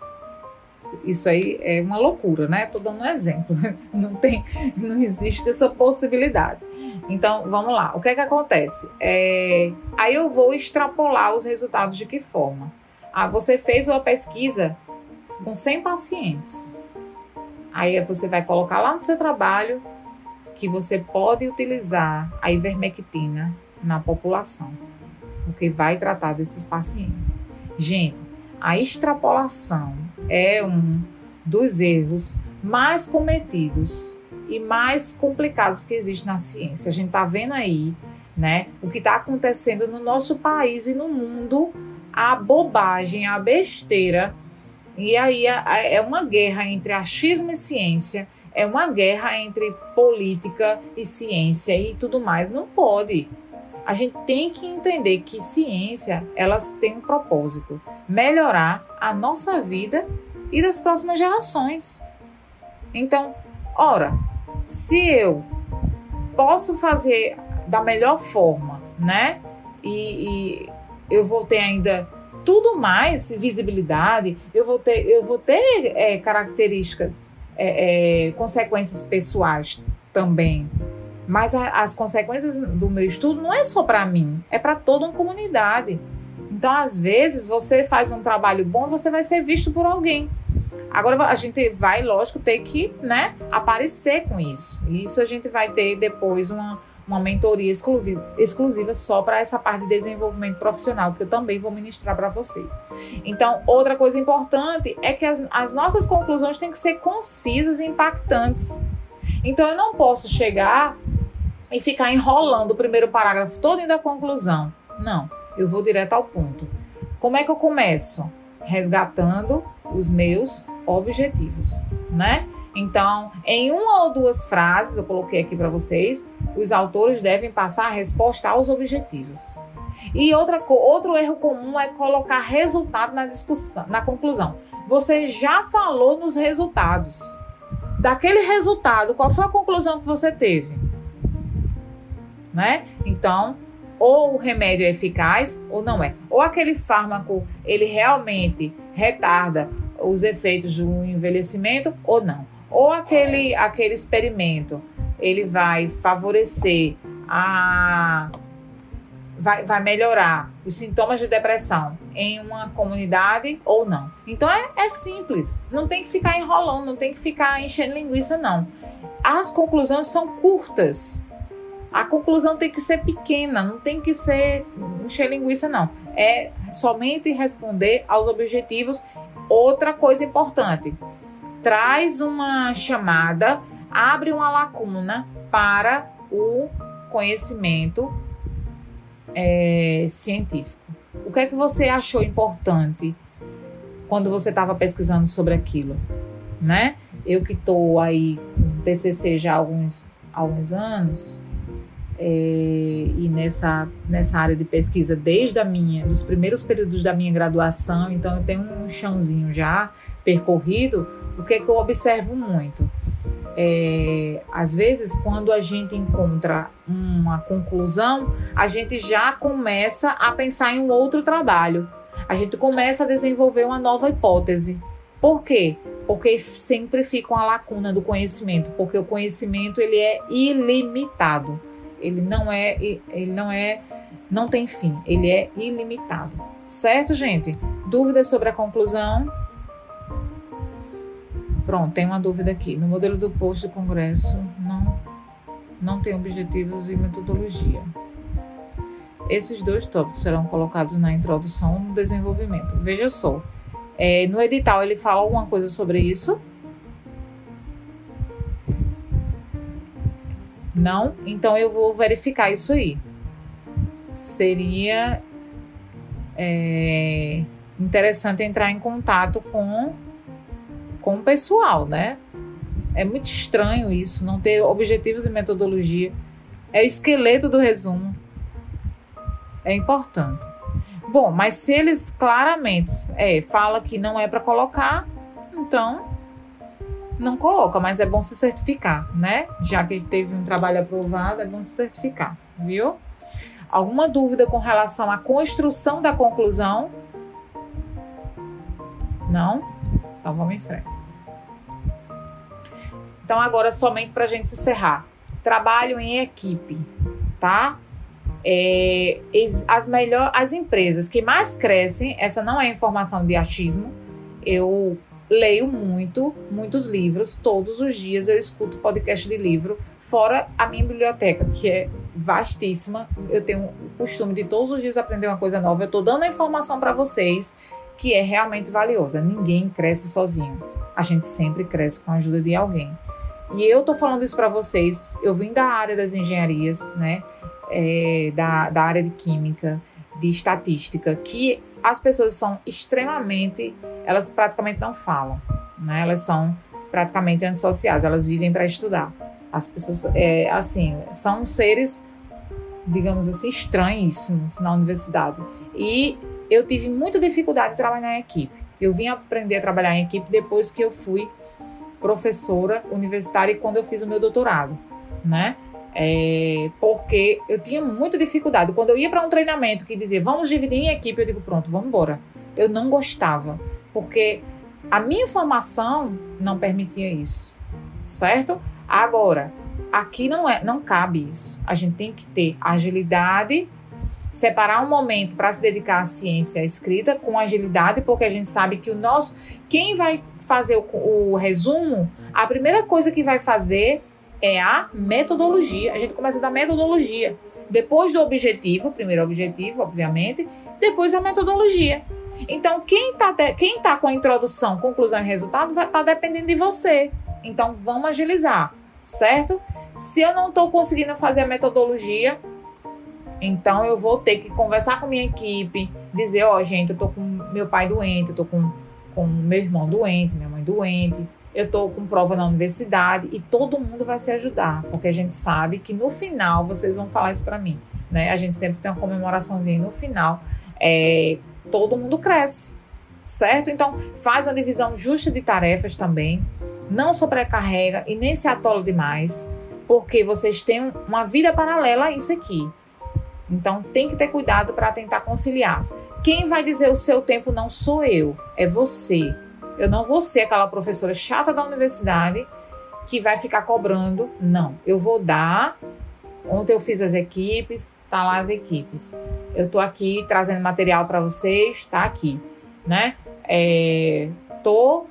Isso aí é uma loucura, né? Estou dando um exemplo. Não tem, não existe essa possibilidade. Então, vamos lá. O que é que acontece? É, aí eu vou extrapolar os resultados de que forma? Ah, você fez uma pesquisa com 100 pacientes. Aí você vai colocar lá no seu trabalho que você pode utilizar a ivermectina na população, porque vai tratar desses pacientes. Gente, a extrapolação é um dos erros mais cometidos e mais complicados que existe na ciência. A gente está vendo aí, né, o que está acontecendo no nosso país e no mundo, a bobagem, a besteira. E aí é uma guerra entre achismo e ciência, é uma guerra entre política e ciência e tudo mais. Não pode. A gente tem que entender que ciência, elas têm um propósito, melhorar a nossa vida e das próximas gerações. Então, ora, se eu posso fazer da melhor forma, né? E, e eu vou ter ainda tudo mais visibilidade, eu vou ter, eu vou ter é, características, é, é, consequências pessoais também. Mas a, as consequências do meu estudo não é só para mim, é para toda uma comunidade. Então, às vezes, você faz um trabalho bom, você vai ser visto por alguém. Agora a gente vai, lógico, ter que né, aparecer com isso. E isso a gente vai ter depois uma, uma mentoria exclusiva, só para essa parte de desenvolvimento profissional, que eu também vou ministrar para vocês. Então, outra coisa importante é que as, as nossas conclusões têm que ser concisas e impactantes. Então, eu não posso chegar e ficar enrolando o primeiro parágrafo todo da conclusão. Não, eu vou direto ao ponto. Como é que eu começo? Resgatando os meus objetivos, né? Então, em uma ou duas frases, eu coloquei aqui para vocês, os autores devem passar a resposta aos objetivos. E outra, outro erro comum é colocar resultado na discussão, na conclusão. Você já falou nos resultados. Daquele resultado, qual foi a conclusão que você teve? Né? Então, ou o remédio é eficaz ou não é. Ou aquele fármaco, ele realmente retarda os efeitos do envelhecimento ou não. Ou aquele, aquele experimento ele vai favorecer a. Vai, vai melhorar os sintomas de depressão em uma comunidade ou não. Então é, é simples, não tem que ficar enrolando, não tem que ficar enchendo linguiça, não. As conclusões são curtas. A conclusão tem que ser pequena, não tem que ser encher linguiça, não. É somente responder aos objetivos Outra coisa importante, traz uma chamada, abre uma lacuna para o conhecimento é, científico. O que é que você achou importante quando você estava pesquisando sobre aquilo, né? Eu que estou aí com TCC já há alguns, alguns anos, é, e nessa, nessa área de pesquisa desde a minha, dos primeiros períodos da minha graduação, então eu tenho um chãozinho já percorrido, o que, é que eu observo muito? É, às vezes, quando a gente encontra uma conclusão, a gente já começa a pensar em um outro trabalho. A gente começa a desenvolver uma nova hipótese. Por quê? Porque sempre fica uma lacuna do conhecimento, porque o conhecimento ele é ilimitado ele não é, ele não é, não tem fim, ele é ilimitado. Certo, gente? Dúvidas sobre a conclusão? Pronto, tem uma dúvida aqui. No modelo do posto Congresso, não, não tem objetivos e metodologia. Esses dois tópicos serão colocados na introdução no desenvolvimento. Veja só, é, no edital ele fala alguma coisa sobre isso? Não? Então eu vou verificar isso aí. Seria é, interessante entrar em contato com, com o pessoal, né? É muito estranho isso, não ter objetivos e metodologia. É esqueleto do resumo. É importante. Bom, mas se eles claramente é, fala que não é para colocar, então não coloca, mas é bom se certificar, né? Já que teve um trabalho aprovado, é bom se certificar, viu? Alguma dúvida com relação à construção da conclusão? Não? Então vamos em frente. Então agora somente para a gente encerrar. Trabalho em equipe, tá? É, as melhor, as empresas que mais crescem, essa não é informação de achismo. Eu leio muito, muitos livros, todos os dias eu escuto podcast de livro, fora a minha biblioteca, que é vastíssima. Eu tenho o costume de todos os dias aprender uma coisa nova. Eu estou dando a informação para vocês que é realmente valiosa. Ninguém cresce sozinho. A gente sempre cresce com a ajuda de alguém. E eu estou falando isso para vocês. Eu vim da área das engenharias, né? É, da, da área de química, de estatística, que as pessoas são extremamente. Elas praticamente não falam, né? Elas são praticamente antissociais, elas vivem para estudar. As pessoas, é, assim, são seres, digamos assim, estranhíssimos na universidade. E eu tive muita dificuldade de trabalhar em equipe. Eu vim aprender a trabalhar em equipe depois que eu fui professora universitária e quando eu fiz o meu doutorado, né? É, porque eu tinha muita dificuldade. Quando eu ia para um treinamento que dizia vamos dividir em equipe, eu digo pronto, vamos embora. Eu não gostava, porque a minha formação não permitia isso, certo? Agora, aqui não é, não cabe isso. A gente tem que ter agilidade, separar um momento para se dedicar à ciência escrita com agilidade, porque a gente sabe que o nosso, quem vai fazer o, o resumo, a primeira coisa que vai fazer é a metodologia. A gente começa da metodologia. Depois do objetivo, primeiro objetivo, obviamente, depois a metodologia. Então, quem está quem tá com a introdução, conclusão e resultado, vai estar tá dependendo de você. Então, vamos agilizar, certo? Se eu não estou conseguindo fazer a metodologia, então eu vou ter que conversar com minha equipe, dizer, ó, oh, gente, eu tô com meu pai doente, eu tô com, com meu irmão doente, minha mãe doente, eu tô com prova na universidade e todo mundo vai se ajudar, porque a gente sabe que no final vocês vão falar isso para mim, né? A gente sempre tem uma comemoraçãozinha no final, é, todo mundo cresce, certo? Então faz uma divisão justa de tarefas também, não sobrecarrega e nem se atola demais, porque vocês têm uma vida paralela a isso aqui. Então tem que ter cuidado para tentar conciliar. Quem vai dizer o seu tempo não sou eu, é você. Eu não vou ser aquela professora chata da universidade que vai ficar cobrando. Não, eu vou dar. Ontem eu fiz as equipes, tá lá as equipes. Eu tô aqui trazendo material para vocês, tá aqui, né? É, tô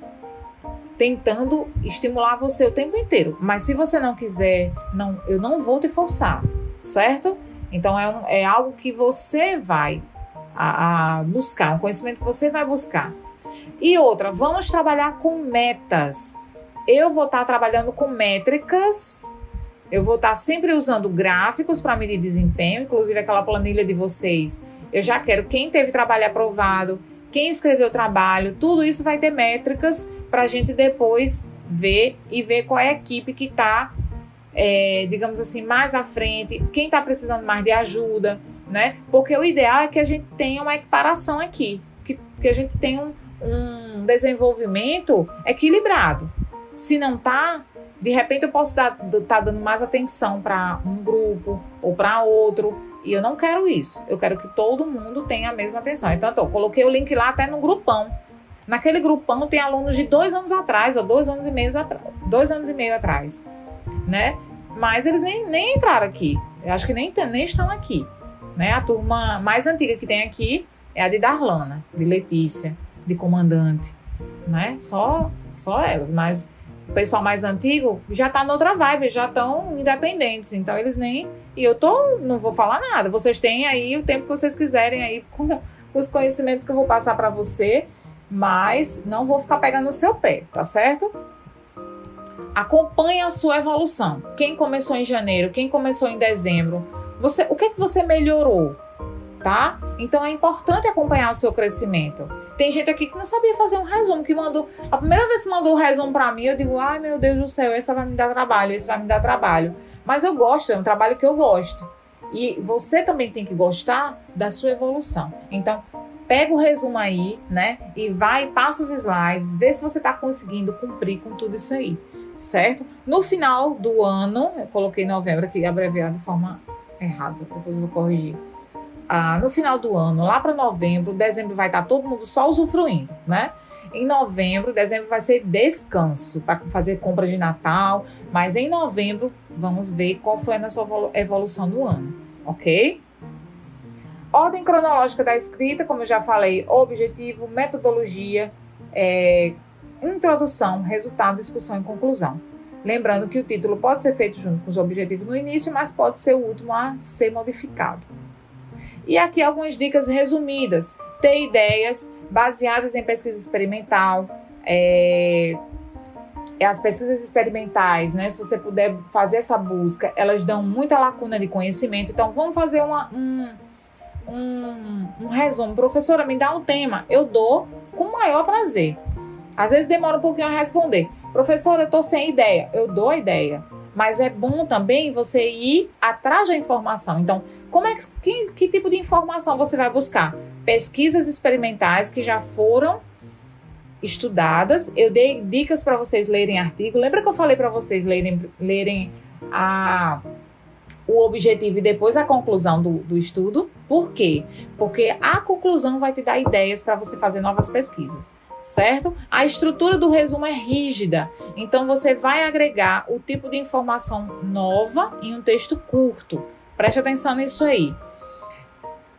tentando estimular você o tempo inteiro. Mas se você não quiser, não, eu não vou te forçar, certo? Então é, um, é algo que você vai a, a buscar, um conhecimento que você vai buscar. E outra, vamos trabalhar com metas. Eu vou estar trabalhando com métricas. Eu vou estar sempre usando gráficos para medir desempenho, inclusive aquela planilha de vocês. Eu já quero quem teve trabalho aprovado, quem escreveu o trabalho, tudo isso vai ter métricas para a gente depois ver e ver qual é a equipe que está, é, digamos assim, mais à frente, quem está precisando mais de ajuda, né? Porque o ideal é que a gente tenha uma equiparação aqui, que, que a gente tenha um, um desenvolvimento equilibrado. Se não tá, de repente eu posso estar tá dando mais atenção para um grupo ou para outro. E eu não quero isso. Eu quero que todo mundo tenha a mesma atenção. Então, eu coloquei o link lá até no grupão. Naquele grupão tem alunos de dois anos atrás, ou dois anos e meio atrás, dois anos e meio atrás, né? Mas eles nem, nem entraram aqui. Eu acho que nem, nem estão aqui. Né? A turma mais antiga que tem aqui é a de Darlana, de Letícia, de comandante, né? Só, só elas, mas o pessoal mais antigo já tá noutra vibe, já estão independentes, então eles nem e eu tô, não vou falar nada. Vocês têm aí o tempo que vocês quiserem aí com, os conhecimentos que eu vou passar para você, mas não vou ficar pegando no seu pé, tá certo? Acompanhe a sua evolução. Quem começou em janeiro, quem começou em dezembro, você, o que é que você melhorou, tá? Então é importante acompanhar o seu crescimento. Tem gente aqui que não sabia fazer um resumo, que mandou. A primeira vez que mandou o um resumo para mim, eu digo, ai meu Deus do céu, essa vai me dar trabalho, esse vai me dar trabalho. Mas eu gosto, é um trabalho que eu gosto. E você também tem que gostar da sua evolução. Então, pega o resumo aí, né? E vai, passa os slides, vê se você está conseguindo cumprir com tudo isso aí, certo? No final do ano, eu coloquei novembro aqui abreviado de forma errada, depois eu vou corrigir ah, no final do ano, lá para novembro, dezembro vai estar tá todo mundo só usufruindo, né? Em novembro, dezembro vai ser descanso para fazer compra de Natal, mas em novembro vamos ver qual foi a nossa evolução do ano, ok? Ordem cronológica da escrita, como eu já falei, objetivo, metodologia, é, introdução, resultado, discussão e conclusão. Lembrando que o título pode ser feito junto com os objetivos no início, mas pode ser o último a ser modificado. E aqui algumas dicas resumidas. Ter ideias baseadas em pesquisa experimental. É, as pesquisas experimentais, né? Se você puder fazer essa busca, elas dão muita lacuna de conhecimento. Então, vamos fazer uma, um, um, um resumo. Professora, me dá um tema. Eu dou com o maior prazer. Às vezes demora um pouquinho a responder. Professora, eu estou sem ideia. Eu dou a ideia. Mas é bom também você ir atrás da informação. Então, como é que, que, que tipo de informação você vai buscar? Pesquisas experimentais que já foram estudadas. Eu dei dicas para vocês lerem artigo. Lembra que eu falei para vocês lerem, lerem a, o objetivo e depois a conclusão do, do estudo? Por quê? Porque a conclusão vai te dar ideias para você fazer novas pesquisas certo? A estrutura do resumo é rígida, então você vai agregar o tipo de informação nova em um texto curto. Preste atenção nisso aí.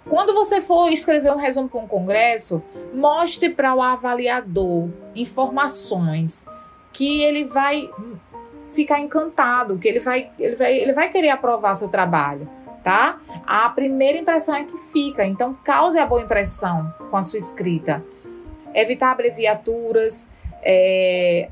Quando você for escrever um resumo para um congresso, mostre para o avaliador informações que ele vai ficar encantado, que ele vai, ele vai, ele vai querer aprovar seu trabalho, tá? A primeira impressão é que fica, então cause a boa impressão com a sua escrita evitar abreviaturas, é,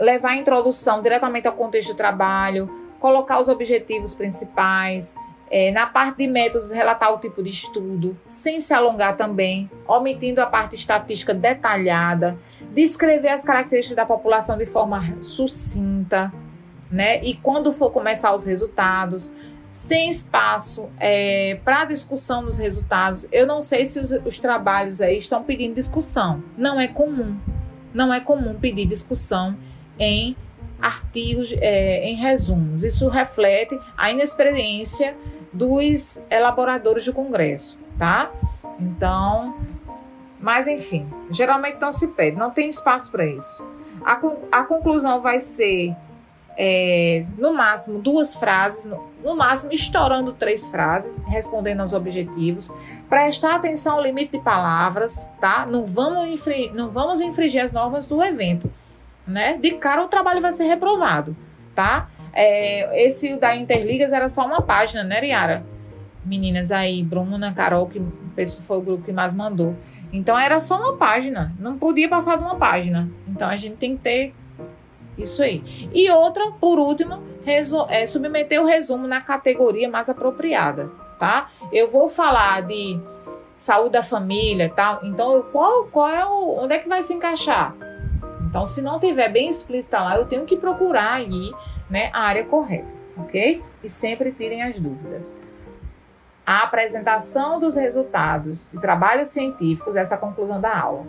levar a introdução diretamente ao contexto do trabalho, colocar os objetivos principais, é, na parte de métodos, relatar o tipo de estudo, sem se alongar também, omitindo a parte estatística detalhada, descrever as características da população de forma sucinta, né? E quando for começar os resultados, sem espaço é, para discussão dos resultados. Eu não sei se os, os, trabalhos aí estão pedindo discussão. Não é comum. Não é comum pedir discussão em artigos, é, em resumos. Isso reflete a inexperiência dos elaboradores do Congresso, tá? Então, mas enfim, geralmente não se pede, não tem espaço para isso. A, a conclusão vai ser é, no máximo duas frases, no, no, máximo estourando três frases, respondendo aos objetivos. Prestar atenção ao limite de palavras, tá? Não vamos, infringir, não vamos infringir as normas do evento, né? De cara o trabalho vai ser reprovado, tá? É, esse da Interligas era só uma página, né, Riara? Meninas aí, Bruna, Carol, que foi o grupo que mais mandou. Então era só uma página, não podia passar de uma página. Então a gente tem que ter isso aí. E outra, por último, é, submeter o resumo na categoria mais apropriada, tá? Eu vou falar de saúde da família, tal. Então, qual, qual é o, onde é que vai se encaixar? Então, se não tiver bem explícita lá, eu tenho que procurar aí, né, a área correta, ok? E sempre tirem as dúvidas. A apresentação dos resultados de trabalhos científicos, essa é conclusão da aula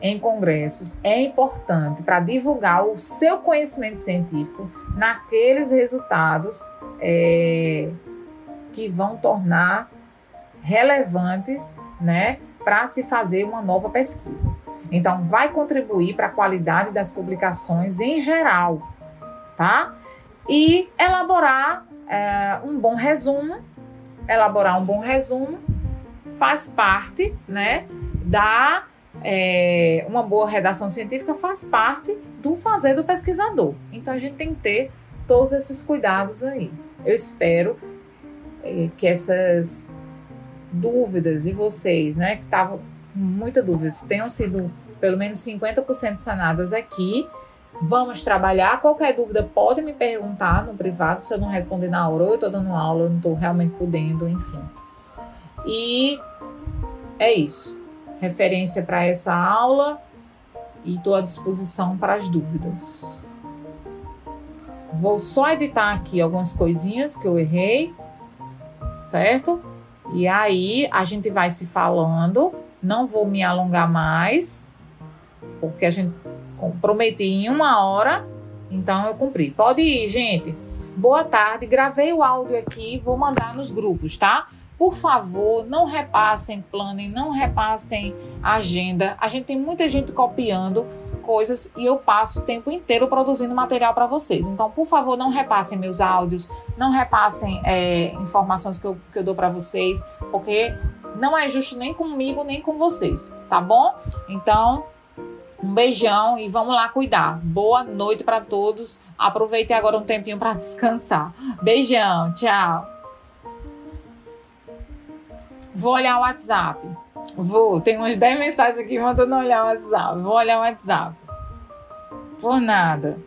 em congressos é importante para divulgar o seu conhecimento científico naqueles resultados é, que vão tornar relevantes, né, para se fazer uma nova pesquisa. Então, vai contribuir para a qualidade das publicações em geral, tá? E elaborar é, um bom resumo, elaborar um bom resumo faz parte, né, da é, uma boa redação científica faz parte do fazer do pesquisador. Então a gente tem que ter todos esses cuidados aí. Eu espero é, que essas dúvidas de vocês, né, que estavam muita dúvida, tenham sido pelo menos 50% sanadas aqui. Vamos trabalhar. Qualquer dúvida pode me perguntar no privado se eu não responder na hora ou eu estou dando aula, eu não estou realmente podendo, enfim. E é isso referência para essa aula e estou à disposição para as dúvidas. Vou só editar aqui algumas coisinhas que eu errei, certo? E aí a gente vai se falando. Não vou me alongar mais, porque a gente prometi em uma hora, então eu cumpri. Pode ir, gente. Boa tarde. Gravei o áudio aqui, vou mandar nos grupos, tá? por favor, não repassem planning, não repassem agenda. A gente tem muita gente copiando coisas e eu passo o tempo inteiro produzindo material para vocês. Então, por favor, não repassem meus áudios, não repassem é, informações que eu, que eu dou para vocês, porque não é justo nem comigo nem com vocês, tá bom? Então, um beijão e vamos lá cuidar. Boa noite para todos. Aproveite agora um tempinho para descansar. Beijão, tchau. Vou olhar o WhatsApp. Vou, tem umas 10 mensagens aqui mandando olhar o WhatsApp. Vou olhar o WhatsApp. Por nada.